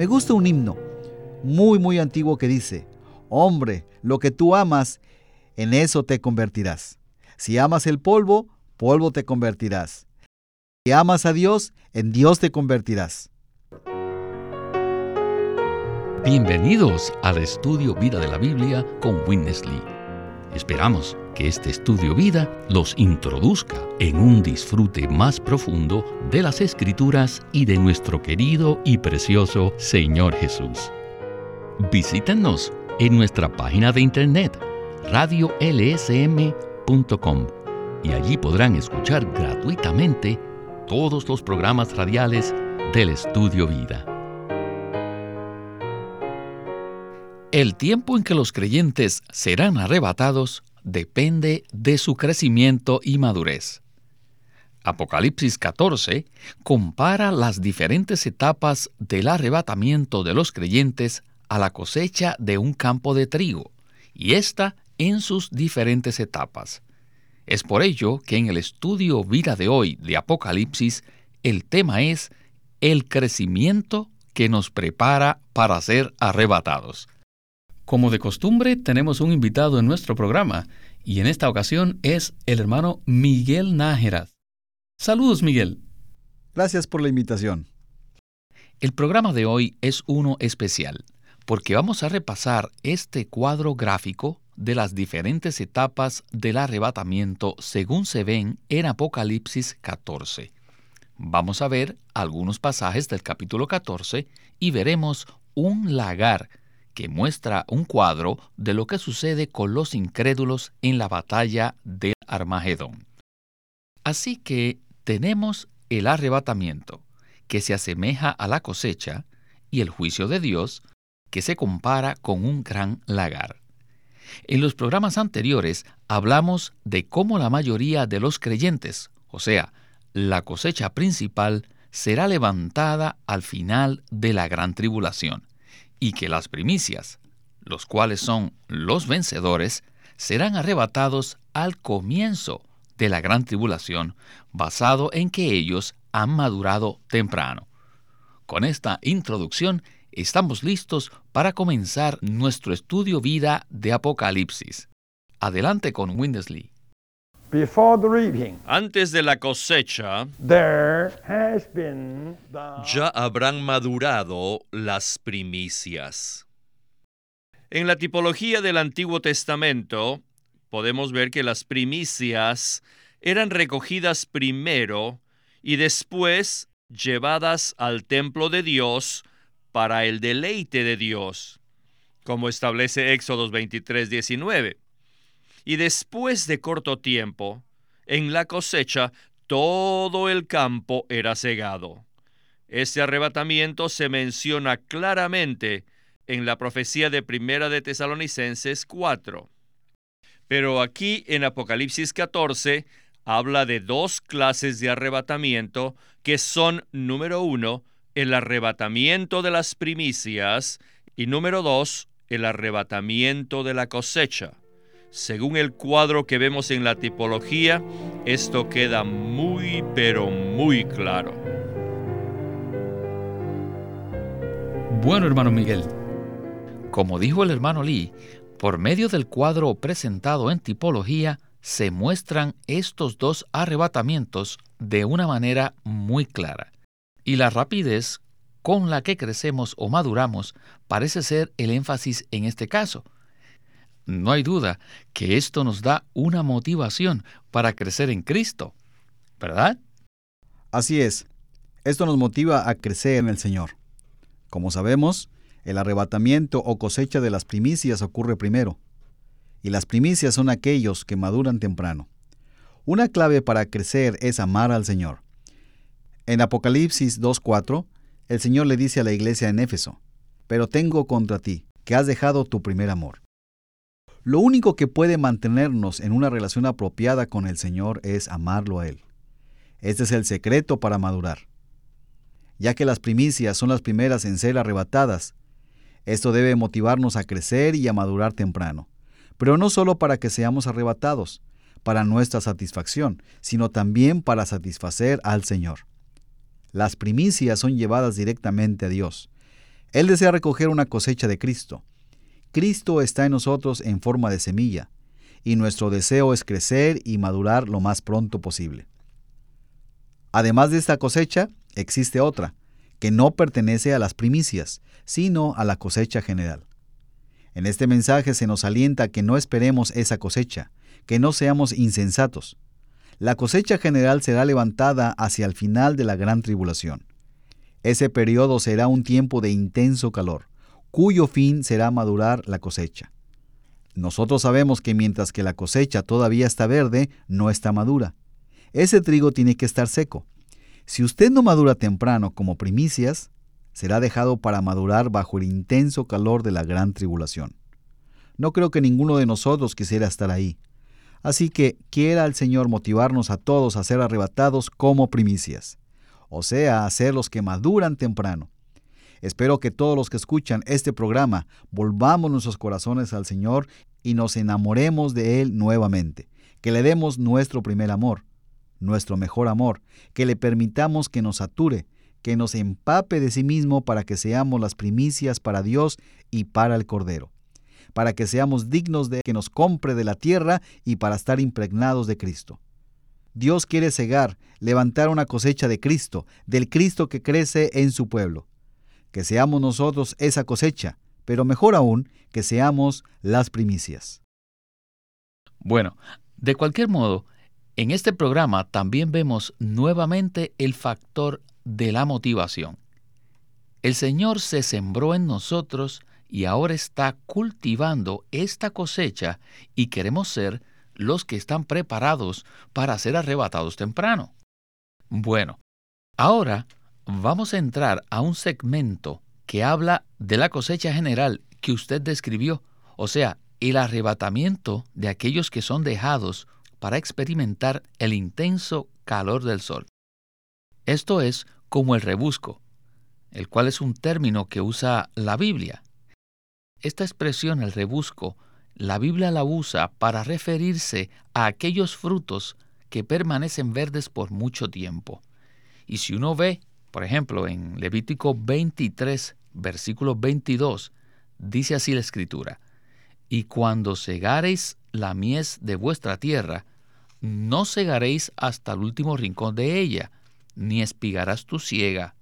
Me gusta un himno muy, muy antiguo que dice, hombre, lo que tú amas, en eso te convertirás. Si amas el polvo, polvo te convertirás. Si amas a Dios, en Dios te convertirás. Bienvenidos al estudio Vida de la Biblia con Witness Lee. Esperamos que este estudio vida los introduzca en un disfrute más profundo de las escrituras y de nuestro querido y precioso Señor Jesús. Visítenos en nuestra página de internet radiolsm.com y allí podrán escuchar gratuitamente todos los programas radiales del Estudio Vida. El tiempo en que los creyentes serán arrebatados depende de su crecimiento y madurez. Apocalipsis 14 compara las diferentes etapas del arrebatamiento de los creyentes a la cosecha de un campo de trigo, y esta en sus diferentes etapas. Es por ello que en el estudio vida de hoy de Apocalipsis, el tema es el crecimiento que nos prepara para ser arrebatados. Como de costumbre, tenemos un invitado en nuestro programa, y en esta ocasión es el hermano Miguel Nájera. Saludos, Miguel. Gracias por la invitación. El programa de hoy es uno especial, porque vamos a repasar este cuadro gráfico de las diferentes etapas del arrebatamiento según se ven en Apocalipsis 14. Vamos a ver algunos pasajes del capítulo 14 y veremos un lagar que muestra un cuadro de lo que sucede con los incrédulos en la batalla del Armagedón. Así que tenemos el arrebatamiento, que se asemeja a la cosecha, y el juicio de Dios, que se compara con un gran lagar. En los programas anteriores hablamos de cómo la mayoría de los creyentes, o sea, la cosecha principal, será levantada al final de la gran tribulación y que las primicias, los cuales son los vencedores, serán arrebatados al comienzo de la gran tribulación, basado en que ellos han madurado temprano. Con esta introducción, estamos listos para comenzar nuestro estudio vida de Apocalipsis. Adelante con Windesley. Antes de la cosecha, ya habrán madurado las primicias. En la tipología del Antiguo Testamento, podemos ver que las primicias eran recogidas primero y después llevadas al templo de Dios para el deleite de Dios, como establece Éxodos 23, 19. Y después de corto tiempo, en la cosecha, todo el campo era cegado. Este arrebatamiento se menciona claramente en la profecía de Primera de Tesalonicenses 4. Pero aquí en Apocalipsis 14 habla de dos clases de arrebatamiento que son, número uno, el arrebatamiento de las primicias y número dos, el arrebatamiento de la cosecha. Según el cuadro que vemos en la tipología, esto queda muy pero muy claro. Bueno, hermano Miguel, como dijo el hermano Lee, por medio del cuadro presentado en tipología, se muestran estos dos arrebatamientos de una manera muy clara. Y la rapidez con la que crecemos o maduramos parece ser el énfasis en este caso. No hay duda que esto nos da una motivación para crecer en Cristo, ¿verdad? Así es. Esto nos motiva a crecer en el Señor. Como sabemos, el arrebatamiento o cosecha de las primicias ocurre primero, y las primicias son aquellos que maduran temprano. Una clave para crecer es amar al Señor. En Apocalipsis 2.4, el Señor le dice a la iglesia en Éfeso, pero tengo contra ti, que has dejado tu primer amor. Lo único que puede mantenernos en una relación apropiada con el Señor es amarlo a Él. Este es el secreto para madurar. Ya que las primicias son las primeras en ser arrebatadas, esto debe motivarnos a crecer y a madurar temprano, pero no solo para que seamos arrebatados, para nuestra satisfacción, sino también para satisfacer al Señor. Las primicias son llevadas directamente a Dios. Él desea recoger una cosecha de Cristo. Cristo está en nosotros en forma de semilla, y nuestro deseo es crecer y madurar lo más pronto posible. Además de esta cosecha, existe otra, que no pertenece a las primicias, sino a la cosecha general. En este mensaje se nos alienta que no esperemos esa cosecha, que no seamos insensatos. La cosecha general será levantada hacia el final de la gran tribulación. Ese periodo será un tiempo de intenso calor, cuyo fin será madurar la cosecha. Nosotros sabemos que mientras que la cosecha todavía está verde, no está madura. Ese trigo tiene que estar seco. Si usted no madura temprano como primicias, será dejado para madurar bajo el intenso calor de la gran tribulación. No creo que ninguno de nosotros quisiera estar ahí. Así que quiera el Señor motivarnos a todos a ser arrebatados como primicias, o sea, a ser los que maduran temprano. Espero que todos los que escuchan este programa volvamos nuestros corazones al Señor y nos enamoremos de Él nuevamente, que le demos nuestro primer amor, nuestro mejor amor, que le permitamos que nos sature, que nos empape de sí mismo para que seamos las primicias para Dios y para el Cordero para que seamos dignos de que nos compre de la tierra y para estar impregnados de Cristo. Dios quiere cegar, levantar una cosecha de Cristo, del Cristo que crece en su pueblo. Que seamos nosotros esa cosecha, pero mejor aún, que seamos las primicias. Bueno, de cualquier modo, en este programa también vemos nuevamente el factor de la motivación. El Señor se sembró en nosotros y ahora está cultivando esta cosecha y queremos ser los que están preparados para ser arrebatados temprano. Bueno, ahora vamos a entrar a un segmento que habla de la cosecha general que usted describió, o sea, el arrebatamiento de aquellos que son dejados para experimentar el intenso calor del sol. Esto es como el rebusco, el cual es un término que usa la Biblia esta expresión, el rebusco, la Biblia la usa para referirse a aquellos frutos que permanecen verdes por mucho tiempo. Y si uno ve, por ejemplo, en Levítico 23, versículo 22, dice así la escritura, y cuando segareis la mies de vuestra tierra, no segaréis hasta el último rincón de ella, ni espigarás tu siega.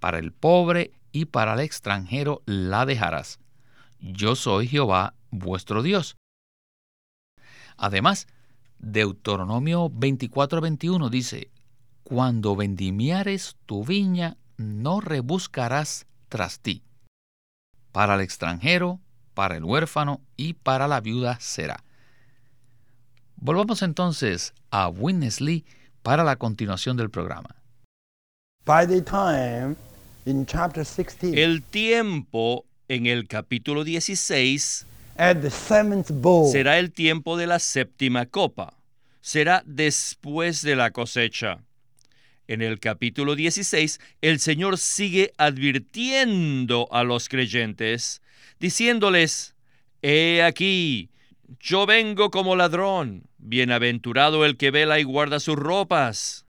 Para el pobre y para el extranjero la dejarás yo soy Jehová vuestro Dios. Además, Deuteronomio 24:21 dice, Cuando vendimiares tu viña, no rebuscarás tras ti. Para el extranjero, para el huérfano y para la viuda será. Volvamos entonces a Witness Lee para la continuación del programa. el tiempo en el capítulo 16 será el tiempo de la séptima copa. Será después de la cosecha. En el capítulo 16, el Señor sigue advirtiendo a los creyentes, diciéndoles, He aquí, yo vengo como ladrón, bienaventurado el que vela y guarda sus ropas.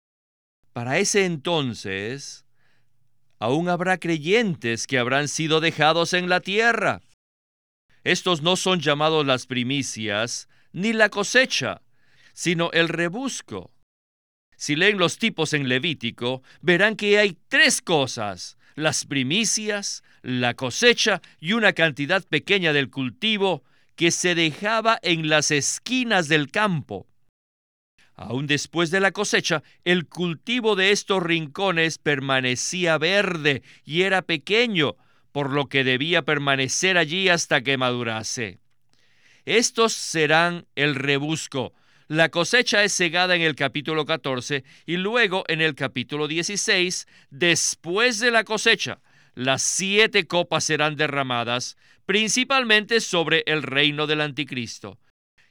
Para ese entonces, aún habrá creyentes que habrán sido dejados en la tierra. Estos no son llamados las primicias ni la cosecha, sino el rebusco. Si leen los tipos en Levítico, verán que hay tres cosas, las primicias, la cosecha y una cantidad pequeña del cultivo que se dejaba en las esquinas del campo. Aún después de la cosecha, el cultivo de estos rincones permanecía verde y era pequeño, por lo que debía permanecer allí hasta que madurase. Estos serán el rebusco. La cosecha es cegada en el capítulo 14 y luego en el capítulo 16, después de la cosecha, las siete copas serán derramadas, principalmente sobre el reino del anticristo.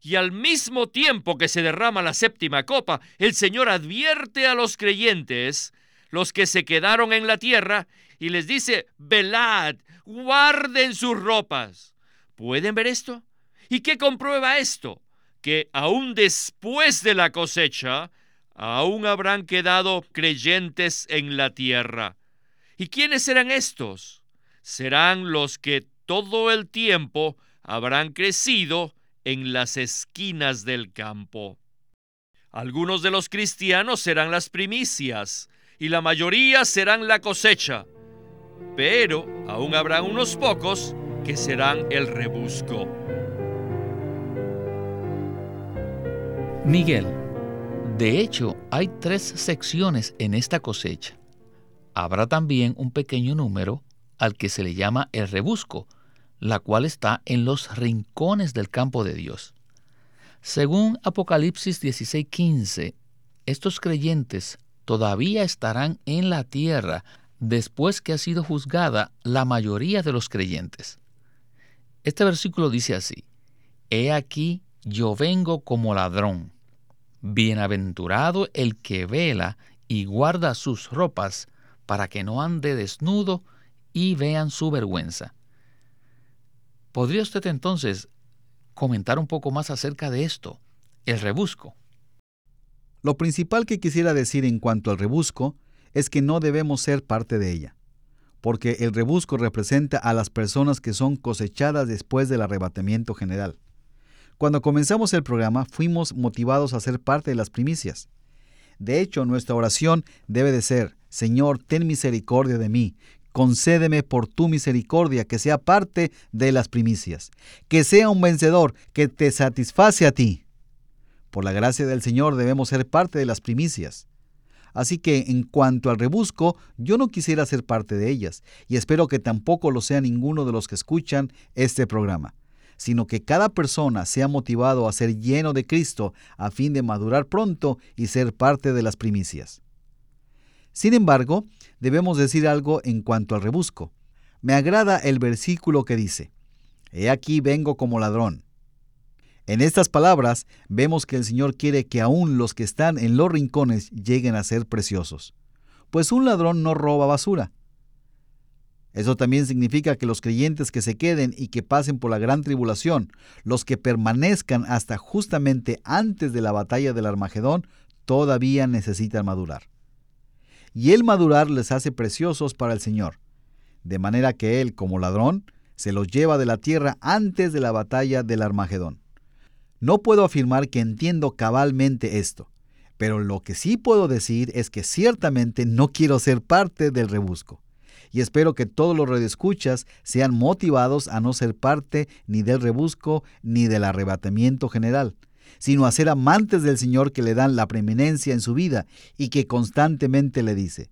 Y al mismo tiempo que se derrama la séptima copa, el Señor advierte a los creyentes, los que se quedaron en la tierra, y les dice, velad, guarden sus ropas. ¿Pueden ver esto? ¿Y qué comprueba esto? Que aún después de la cosecha, aún habrán quedado creyentes en la tierra. ¿Y quiénes serán estos? serán los que todo el tiempo habrán crecido en las esquinas del campo. Algunos de los cristianos serán las primicias y la mayoría serán la cosecha, pero aún habrá unos pocos que serán el rebusco. Miguel, de hecho hay tres secciones en esta cosecha. Habrá también un pequeño número al que se le llama el rebusco, la cual está en los rincones del campo de Dios. Según Apocalipsis 16:15, estos creyentes todavía estarán en la tierra después que ha sido juzgada la mayoría de los creyentes. Este versículo dice así, He aquí yo vengo como ladrón. Bienaventurado el que vela y guarda sus ropas para que no ande desnudo y vean su vergüenza. ¿Podría usted entonces comentar un poco más acerca de esto, el rebusco? Lo principal que quisiera decir en cuanto al rebusco es que no debemos ser parte de ella, porque el rebusco representa a las personas que son cosechadas después del arrebatamiento general. Cuando comenzamos el programa fuimos motivados a ser parte de las primicias. De hecho, nuestra oración debe de ser, Señor, ten misericordia de mí, concédeme por tu misericordia que sea parte de las primicias, que sea un vencedor que te satisface a ti. Por la gracia del Señor debemos ser parte de las primicias. Así que en cuanto al rebusco, yo no quisiera ser parte de ellas, y espero que tampoco lo sea ninguno de los que escuchan este programa, sino que cada persona sea motivado a ser lleno de Cristo a fin de madurar pronto y ser parte de las primicias. Sin embargo, debemos decir algo en cuanto al rebusco. Me agrada el versículo que dice, He aquí vengo como ladrón. En estas palabras vemos que el Señor quiere que aún los que están en los rincones lleguen a ser preciosos, pues un ladrón no roba basura. Eso también significa que los creyentes que se queden y que pasen por la gran tribulación, los que permanezcan hasta justamente antes de la batalla del Armagedón, todavía necesitan madurar y el madurar les hace preciosos para el Señor, de manera que Él, como ladrón, se los lleva de la tierra antes de la batalla del Armagedón. No puedo afirmar que entiendo cabalmente esto, pero lo que sí puedo decir es que ciertamente no quiero ser parte del rebusco. Y espero que todos los redescuchas sean motivados a no ser parte ni del rebusco ni del arrebatamiento general, sino a ser amantes del Señor que le dan la preeminencia en su vida y que constantemente le dice,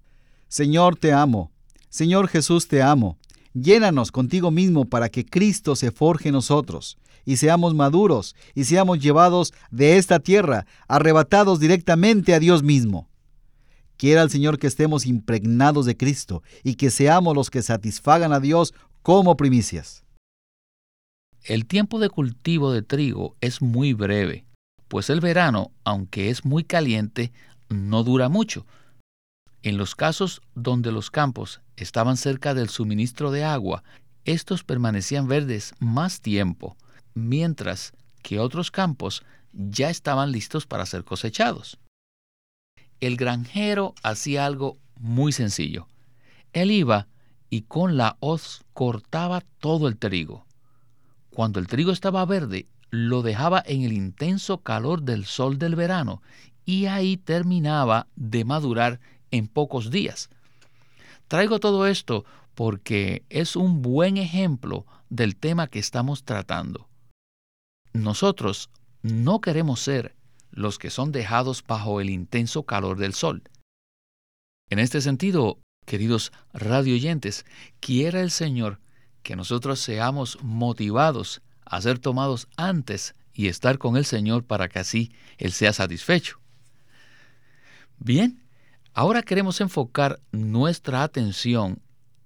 Señor te amo, Señor Jesús te amo, llénanos contigo mismo para que Cristo se forje en nosotros y seamos maduros y seamos llevados de esta tierra, arrebatados directamente a Dios mismo. Quiera el Señor que estemos impregnados de Cristo y que seamos los que satisfagan a Dios como primicias. El tiempo de cultivo de trigo es muy breve, pues el verano, aunque es muy caliente, no dura mucho. En los casos donde los campos estaban cerca del suministro de agua, estos permanecían verdes más tiempo, mientras que otros campos ya estaban listos para ser cosechados. El granjero hacía algo muy sencillo. Él iba y con la hoz cortaba todo el trigo. Cuando el trigo estaba verde, lo dejaba en el intenso calor del sol del verano y ahí terminaba de madurar en pocos días. Traigo todo esto porque es un buen ejemplo del tema que estamos tratando. Nosotros no queremos ser los que son dejados bajo el intenso calor del sol. En este sentido, queridos radioyentes, quiera el Señor que nosotros seamos motivados a ser tomados antes y estar con el Señor para que así Él sea satisfecho. Bien, ahora queremos enfocar nuestra atención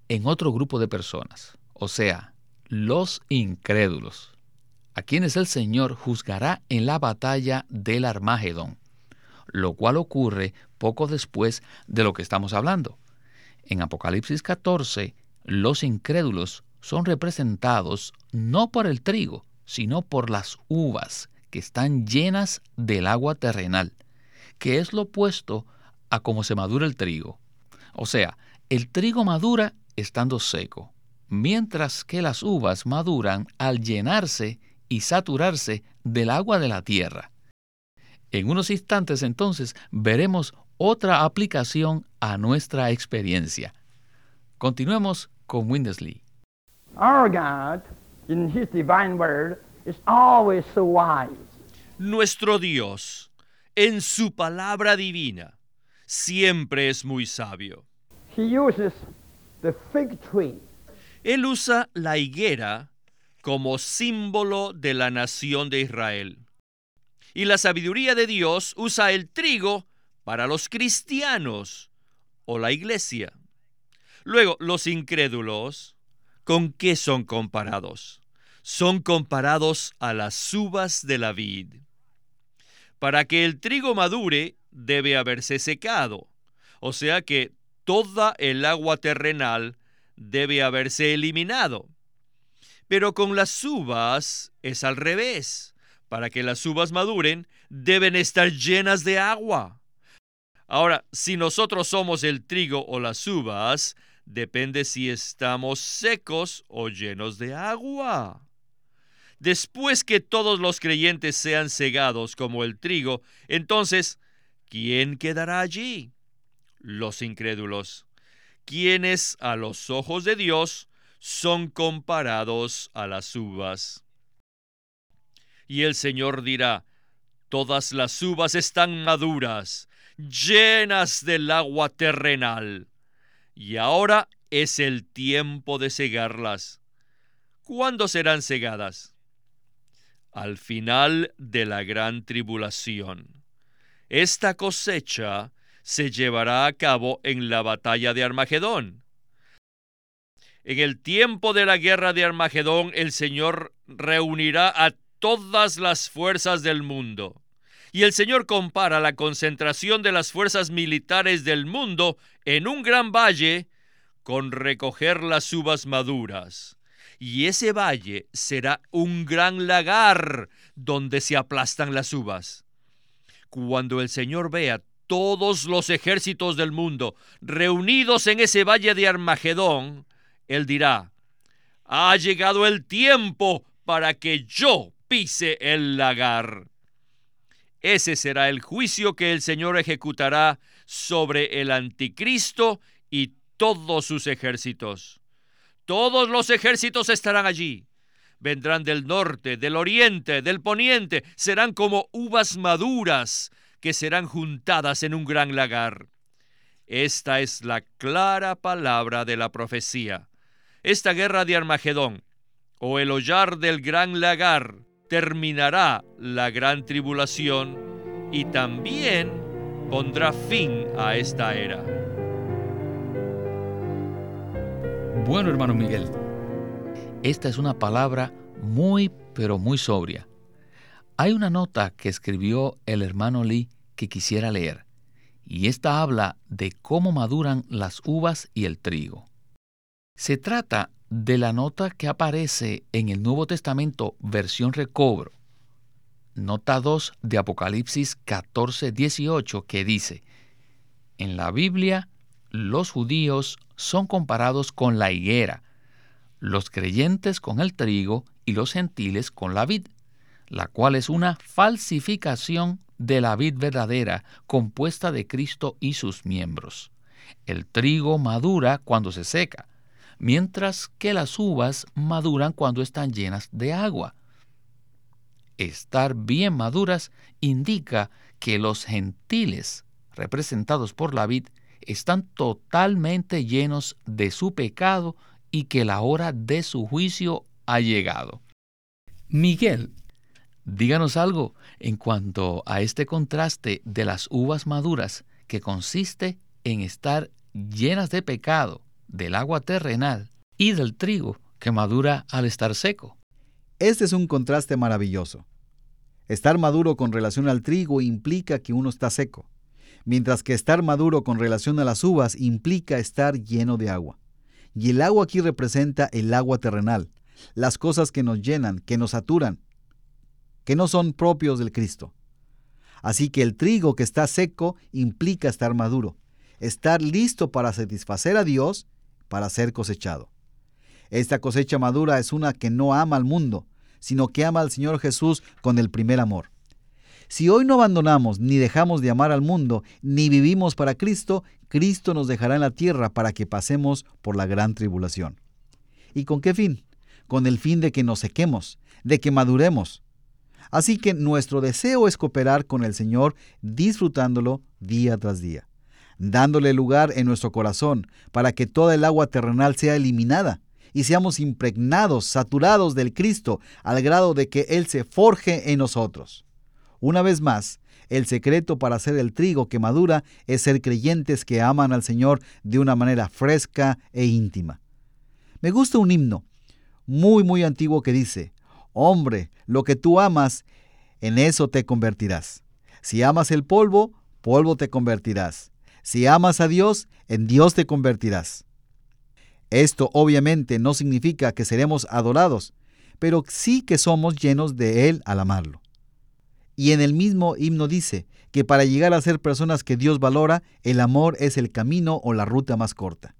en otro grupo de personas, o sea, los incrédulos, a quienes el Señor juzgará en la batalla del Armagedón, lo cual ocurre poco después de lo que estamos hablando. En Apocalipsis 14, los incrédulos son representados no por el trigo, sino por las uvas, que están llenas del agua terrenal, que es lo opuesto a cómo se madura el trigo. O sea, el trigo madura estando seco, mientras que las uvas maduran al llenarse y saturarse del agua de la tierra. En unos instantes entonces veremos otra aplicación a nuestra experiencia. Continuemos con Windesley. Nuestro Dios, en su palabra divina, siempre es muy sabio. Él usa la higuera como símbolo de la nación de Israel. Y la sabiduría de Dios usa el trigo para los cristianos o la iglesia. Luego, los incrédulos, ¿con qué son comparados? Son comparados a las uvas de la vid. Para que el trigo madure, debe haberse secado, o sea que toda el agua terrenal debe haberse eliminado. Pero con las uvas es al revés. Para que las uvas maduren, deben estar llenas de agua. Ahora, si nosotros somos el trigo o las uvas, depende si estamos secos o llenos de agua. Después que todos los creyentes sean cegados como el trigo, entonces, ¿quién quedará allí? Los incrédulos, quienes a los ojos de Dios son comparados a las uvas. Y el Señor dirá, todas las uvas están maduras, llenas del agua terrenal y ahora es el tiempo de cegarlas. ¿Cuándo serán cegadas? Al final de la gran tribulación. Esta cosecha se llevará a cabo en la batalla de Armagedón. En el tiempo de la guerra de Armagedón, el Señor reunirá a todas las fuerzas del mundo. Y el Señor compara la concentración de las fuerzas militares del mundo en un gran valle con recoger las uvas maduras. Y ese valle será un gran lagar donde se aplastan las uvas. Cuando el Señor vea todos los ejércitos del mundo reunidos en ese valle de Armagedón, Él dirá, ha llegado el tiempo para que yo pise el lagar. Ese será el juicio que el Señor ejecutará sobre el anticristo y todos sus ejércitos. Todos los ejércitos estarán allí. Vendrán del norte, del oriente, del poniente. Serán como uvas maduras que serán juntadas en un gran lagar. Esta es la clara palabra de la profecía. Esta guerra de Armagedón, o el hollar del gran lagar, terminará la gran tribulación y también pondrá fin a esta era. Bueno, hermano Miguel, esta es una palabra muy, pero muy sobria. Hay una nota que escribió el hermano Lee que quisiera leer, y esta habla de cómo maduran las uvas y el trigo. Se trata de la nota que aparece en el Nuevo Testamento versión recobro, nota 2 de Apocalipsis 14, 18, que dice, en la Biblia los judíos son comparados con la higuera, los creyentes con el trigo y los gentiles con la vid, la cual es una falsificación de la vid verdadera compuesta de Cristo y sus miembros. El trigo madura cuando se seca, mientras que las uvas maduran cuando están llenas de agua. Estar bien maduras indica que los gentiles, representados por la vid, están totalmente llenos de su pecado y que la hora de su juicio ha llegado. Miguel, díganos algo en cuanto a este contraste de las uvas maduras que consiste en estar llenas de pecado del agua terrenal y del trigo que madura al estar seco. Este es un contraste maravilloso. Estar maduro con relación al trigo implica que uno está seco, mientras que estar maduro con relación a las uvas implica estar lleno de agua. Y el agua aquí representa el agua terrenal, las cosas que nos llenan, que nos saturan, que no son propios del Cristo. Así que el trigo que está seco implica estar maduro, estar listo para satisfacer a Dios para ser cosechado. Esta cosecha madura es una que no ama al mundo, sino que ama al Señor Jesús con el primer amor. Si hoy no abandonamos ni dejamos de amar al mundo, ni vivimos para Cristo, Cristo nos dejará en la tierra para que pasemos por la gran tribulación. ¿Y con qué fin? Con el fin de que nos sequemos, de que maduremos. Así que nuestro deseo es cooperar con el Señor disfrutándolo día tras día, dándole lugar en nuestro corazón para que toda el agua terrenal sea eliminada y seamos impregnados, saturados del Cristo, al grado de que Él se forje en nosotros. Una vez más, el secreto para hacer el trigo que madura es ser creyentes que aman al Señor de una manera fresca e íntima. Me gusta un himno muy muy antiguo que dice, Hombre, lo que tú amas, en eso te convertirás. Si amas el polvo, polvo te convertirás. Si amas a Dios, en Dios te convertirás. Esto obviamente no significa que seremos adorados, pero sí que somos llenos de Él al amarlo. Y en el mismo himno dice que para llegar a ser personas que Dios valora, el amor es el camino o la ruta más corta.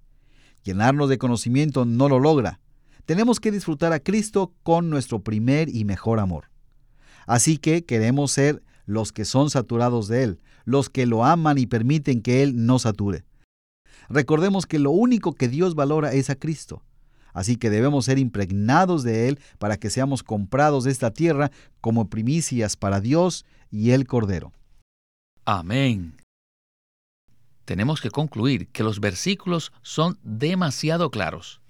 Llenarnos de conocimiento no lo logra. Tenemos que disfrutar a Cristo con nuestro primer y mejor amor. Así que queremos ser los que son saturados de Él, los que lo aman y permiten que Él no sature. Recordemos que lo único que Dios valora es a Cristo. Así que debemos ser impregnados de Él para que seamos comprados de esta tierra como primicias para Dios y el Cordero. Amén. Tenemos que concluir que los versículos son demasiado claros.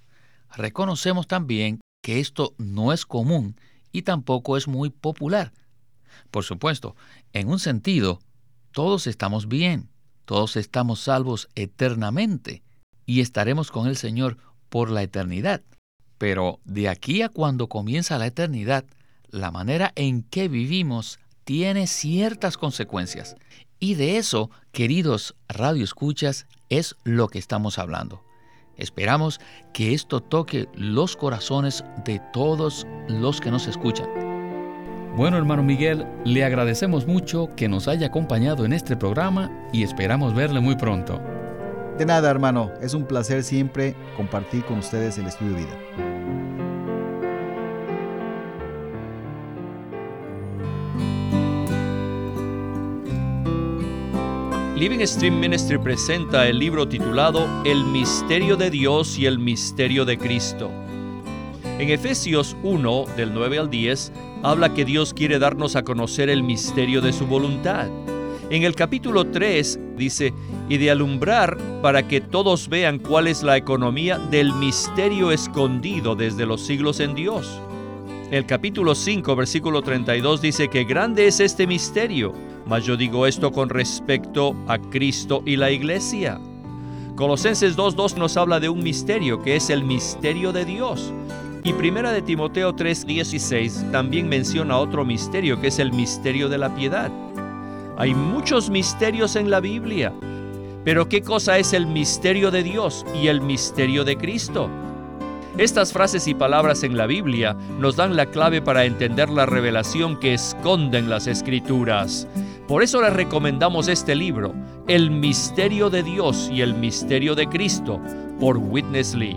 Reconocemos también que esto no es común y tampoco es muy popular. Por supuesto, en un sentido, todos estamos bien, todos estamos salvos eternamente y estaremos con el Señor por la eternidad. Pero de aquí a cuando comienza la eternidad, la manera en que vivimos tiene ciertas consecuencias. Y de eso, queridos radioescuchas, es lo que estamos hablando. Esperamos que esto toque los corazones de todos los que nos escuchan. Bueno, hermano Miguel, le agradecemos mucho que nos haya acompañado en este programa y esperamos verle muy pronto. De nada, hermano. Es un placer siempre compartir con ustedes el estudio de vida. Living Stream Ministry presenta el libro titulado El misterio de Dios y el misterio de Cristo. En Efesios 1, del 9 al 10, habla que Dios quiere darnos a conocer el misterio de su voluntad. En el capítulo 3 dice, y de alumbrar para que todos vean cuál es la economía del misterio escondido desde los siglos en Dios. El capítulo 5, versículo 32 dice que grande es este misterio, mas yo digo esto con respecto a Cristo y la iglesia. Colosenses 2.2 nos habla de un misterio que es el misterio de Dios. Y Primera de Timoteo 3.16 también menciona otro misterio que es el misterio de la piedad. Hay muchos misterios en la Biblia. Pero ¿qué cosa es el misterio de Dios y el misterio de Cristo? Estas frases y palabras en la Biblia nos dan la clave para entender la revelación que esconden las escrituras. Por eso les recomendamos este libro, El misterio de Dios y el misterio de Cristo, por Witness Lee.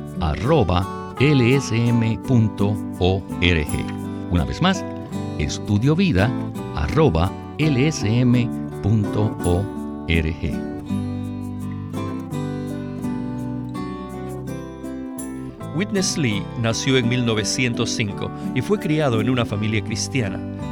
lsm.org. Una vez más, estudiovida.lsm.org. Witness Lee nació en 1905 y fue criado en una familia cristiana.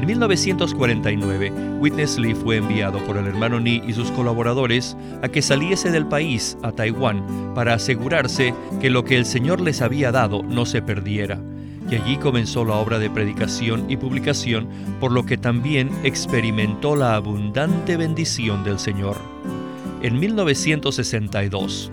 En 1949, Witness Lee fue enviado por el hermano Ni y sus colaboradores a que saliese del país a Taiwán para asegurarse que lo que el Señor les había dado no se perdiera. Y allí comenzó la obra de predicación y publicación, por lo que también experimentó la abundante bendición del Señor. En 1962,